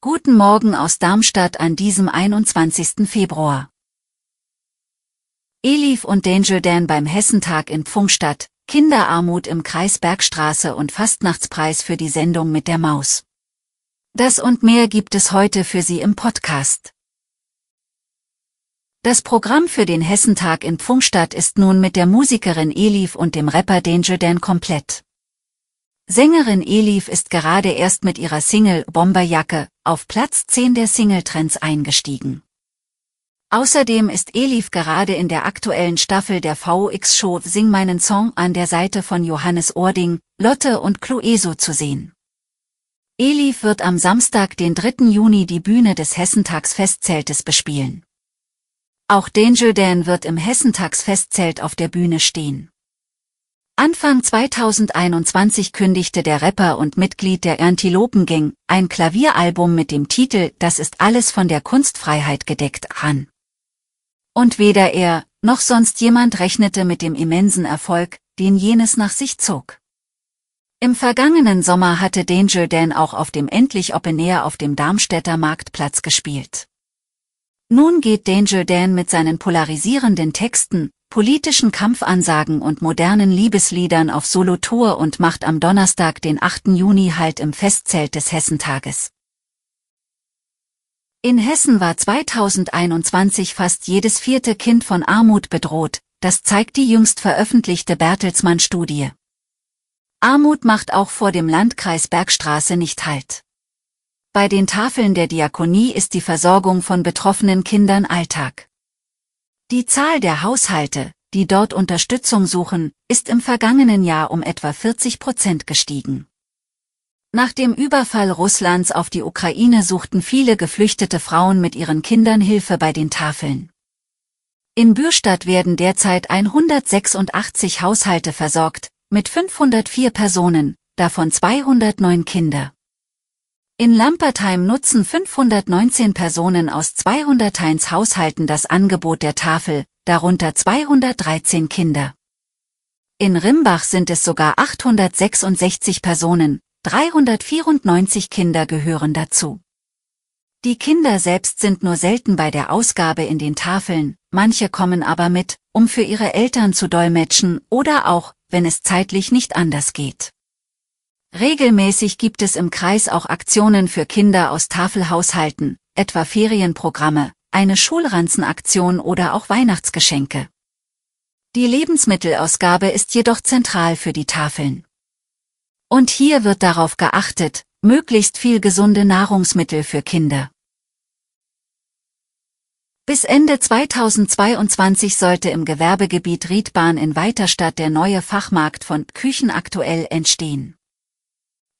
Guten Morgen aus Darmstadt an diesem 21. Februar. Elif und Danger Dan beim Hessentag in Pfungstadt, Kinderarmut im Kreis Bergstraße und Fastnachtspreis für die Sendung mit der Maus. Das und mehr gibt es heute für Sie im Podcast. Das Programm für den Hessentag in Pfungstadt ist nun mit der Musikerin Elif und dem Rapper Danger Dan komplett. Sängerin Elif ist gerade erst mit ihrer Single Bomberjacke auf Platz 10 der Singletrends eingestiegen. Außerdem ist Elif gerade in der aktuellen Staffel der VX-Show Sing meinen Song an der Seite von Johannes Ording, Lotte und Clueso zu sehen. Elif wird am Samstag, den 3. Juni die Bühne des Hessentagsfestzeltes bespielen. Auch Danger Dan wird im Hessentagsfestzelt auf der Bühne stehen. Anfang 2021 kündigte der Rapper und Mitglied der Antilopengang ein Klavieralbum mit dem Titel Das ist alles von der Kunstfreiheit gedeckt an. Und weder er, noch sonst jemand rechnete mit dem immensen Erfolg, den jenes nach sich zog. Im vergangenen Sommer hatte Danger Dan auch auf dem Endlich Open auf dem Darmstädter Marktplatz gespielt. Nun geht Danger Dan mit seinen polarisierenden Texten, politischen Kampfansagen und modernen Liebesliedern auf Solo-Tour und macht am Donnerstag, den 8. Juni Halt im Festzelt des Hessentages. In Hessen war 2021 fast jedes vierte Kind von Armut bedroht, das zeigt die jüngst veröffentlichte Bertelsmann-Studie. Armut macht auch vor dem Landkreis Bergstraße nicht Halt. Bei den Tafeln der Diakonie ist die Versorgung von betroffenen Kindern Alltag. Die Zahl der Haushalte, die dort Unterstützung suchen, ist im vergangenen Jahr um etwa 40 Prozent gestiegen. Nach dem Überfall Russlands auf die Ukraine suchten viele geflüchtete Frauen mit ihren Kindern Hilfe bei den Tafeln. In Bürstadt werden derzeit 186 Haushalte versorgt, mit 504 Personen, davon 209 Kinder. In Lampertheim nutzen 519 Personen aus 201 Haushalten das Angebot der Tafel, darunter 213 Kinder. In Rimbach sind es sogar 866 Personen, 394 Kinder gehören dazu. Die Kinder selbst sind nur selten bei der Ausgabe in den Tafeln, manche kommen aber mit, um für ihre Eltern zu dolmetschen oder auch, wenn es zeitlich nicht anders geht. Regelmäßig gibt es im Kreis auch Aktionen für Kinder aus Tafelhaushalten, etwa Ferienprogramme, eine Schulranzenaktion oder auch Weihnachtsgeschenke. Die Lebensmittelausgabe ist jedoch zentral für die Tafeln. Und hier wird darauf geachtet, möglichst viel gesunde Nahrungsmittel für Kinder. Bis Ende 2022 sollte im Gewerbegebiet Riedbahn in Weiterstadt der neue Fachmarkt von Küchen aktuell entstehen.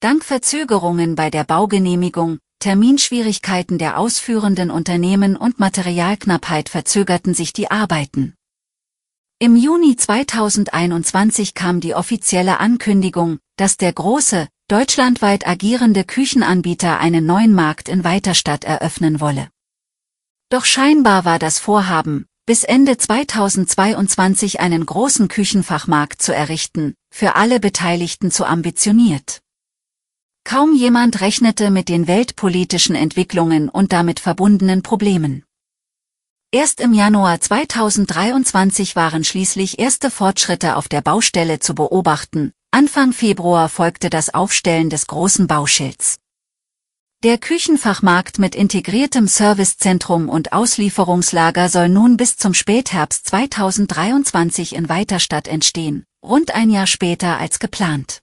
Dank Verzögerungen bei der Baugenehmigung, Terminschwierigkeiten der ausführenden Unternehmen und Materialknappheit verzögerten sich die Arbeiten. Im Juni 2021 kam die offizielle Ankündigung, dass der große, deutschlandweit agierende Küchenanbieter einen neuen Markt in Weiterstadt eröffnen wolle. Doch scheinbar war das Vorhaben, bis Ende 2022 einen großen Küchenfachmarkt zu errichten, für alle Beteiligten zu ambitioniert. Kaum jemand rechnete mit den weltpolitischen Entwicklungen und damit verbundenen Problemen. Erst im Januar 2023 waren schließlich erste Fortschritte auf der Baustelle zu beobachten, Anfang Februar folgte das Aufstellen des großen Bauschilds. Der Küchenfachmarkt mit integriertem Servicezentrum und Auslieferungslager soll nun bis zum Spätherbst 2023 in Weiterstadt entstehen, rund ein Jahr später als geplant.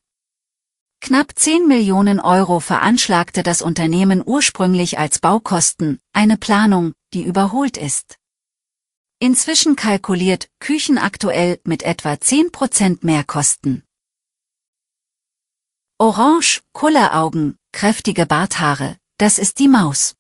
Knapp 10 Millionen Euro veranschlagte das Unternehmen ursprünglich als Baukosten, eine Planung, die überholt ist. Inzwischen kalkuliert Küchen aktuell mit etwa 10 Prozent Mehrkosten. Orange, Kulleraugen, kräftige Barthaare, das ist die Maus.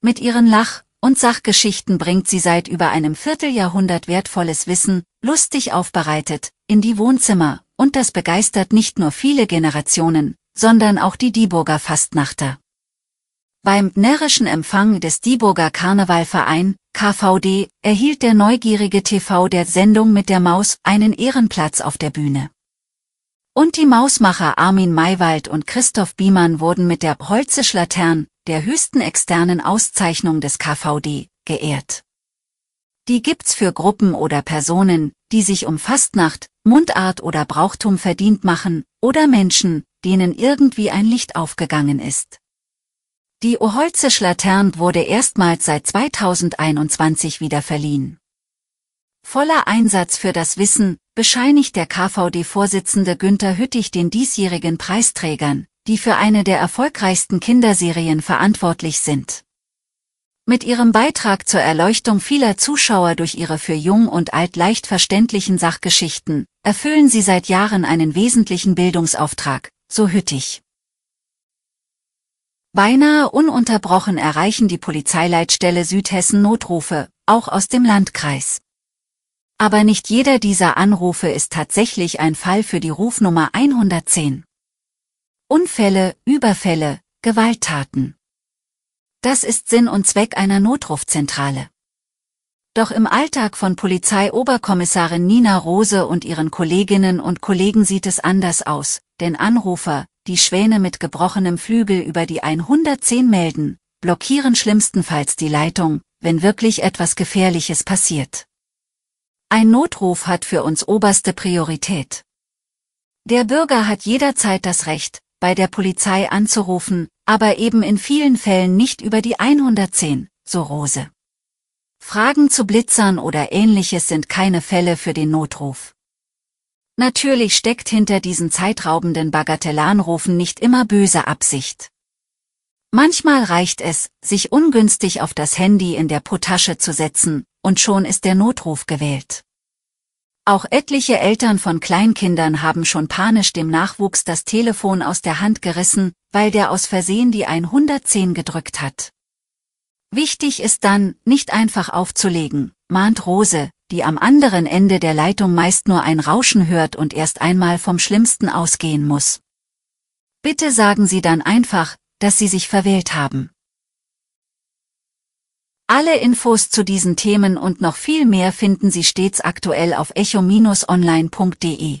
Mit ihren Lach- und Sachgeschichten bringt sie seit über einem Vierteljahrhundert wertvolles Wissen, lustig aufbereitet, in die Wohnzimmer, und das begeistert nicht nur viele Generationen, sondern auch die Dieburger Fastnachter. Beim närrischen Empfang des Dieburger Karnevalverein, KVD, erhielt der neugierige TV der Sendung mit der Maus einen Ehrenplatz auf der Bühne. Und die Mausmacher Armin Maywald und Christoph Biemann wurden mit der Holzischlatern, der höchsten externen Auszeichnung des KVD, geehrt. Die gibt's für Gruppen oder Personen, die sich um Fastnacht, Mundart oder Brauchtum verdient machen, oder Menschen, denen irgendwie ein Licht aufgegangen ist. Die Oholzisch Latern wurde erstmals seit 2021 wieder verliehen. Voller Einsatz für das Wissen bescheinigt der KVD-Vorsitzende Günther Hüttich den diesjährigen Preisträgern, die für eine der erfolgreichsten Kinderserien verantwortlich sind. Mit ihrem Beitrag zur Erleuchtung vieler Zuschauer durch ihre für jung und alt leicht verständlichen Sachgeschichten erfüllen sie seit Jahren einen wesentlichen Bildungsauftrag, so Hüttich. Beinahe ununterbrochen erreichen die Polizeileitstelle Südhessen Notrufe, auch aus dem Landkreis. Aber nicht jeder dieser Anrufe ist tatsächlich ein Fall für die Rufnummer 110. Unfälle, Überfälle, Gewalttaten. Das ist Sinn und Zweck einer Notrufzentrale. Doch im Alltag von Polizeioberkommissarin Nina Rose und ihren Kolleginnen und Kollegen sieht es anders aus, denn Anrufer, die Schwäne mit gebrochenem Flügel über die 110 melden, blockieren schlimmstenfalls die Leitung, wenn wirklich etwas Gefährliches passiert. Ein Notruf hat für uns oberste Priorität. Der Bürger hat jederzeit das Recht, bei der Polizei anzurufen, aber eben in vielen Fällen nicht über die 110, so Rose. Fragen zu Blitzern oder ähnliches sind keine Fälle für den Notruf. Natürlich steckt hinter diesen zeitraubenden Bagatellanrufen nicht immer böse Absicht. Manchmal reicht es, sich ungünstig auf das Handy in der Potasche zu setzen, und schon ist der Notruf gewählt. Auch etliche Eltern von Kleinkindern haben schon panisch dem Nachwuchs das Telefon aus der Hand gerissen, weil der aus Versehen die 110 gedrückt hat. Wichtig ist dann, nicht einfach aufzulegen, mahnt Rose, die am anderen Ende der Leitung meist nur ein Rauschen hört und erst einmal vom Schlimmsten ausgehen muss. Bitte sagen Sie dann einfach, dass Sie sich verwählt haben. Alle Infos zu diesen Themen und noch viel mehr finden Sie stets aktuell auf echo-online.de.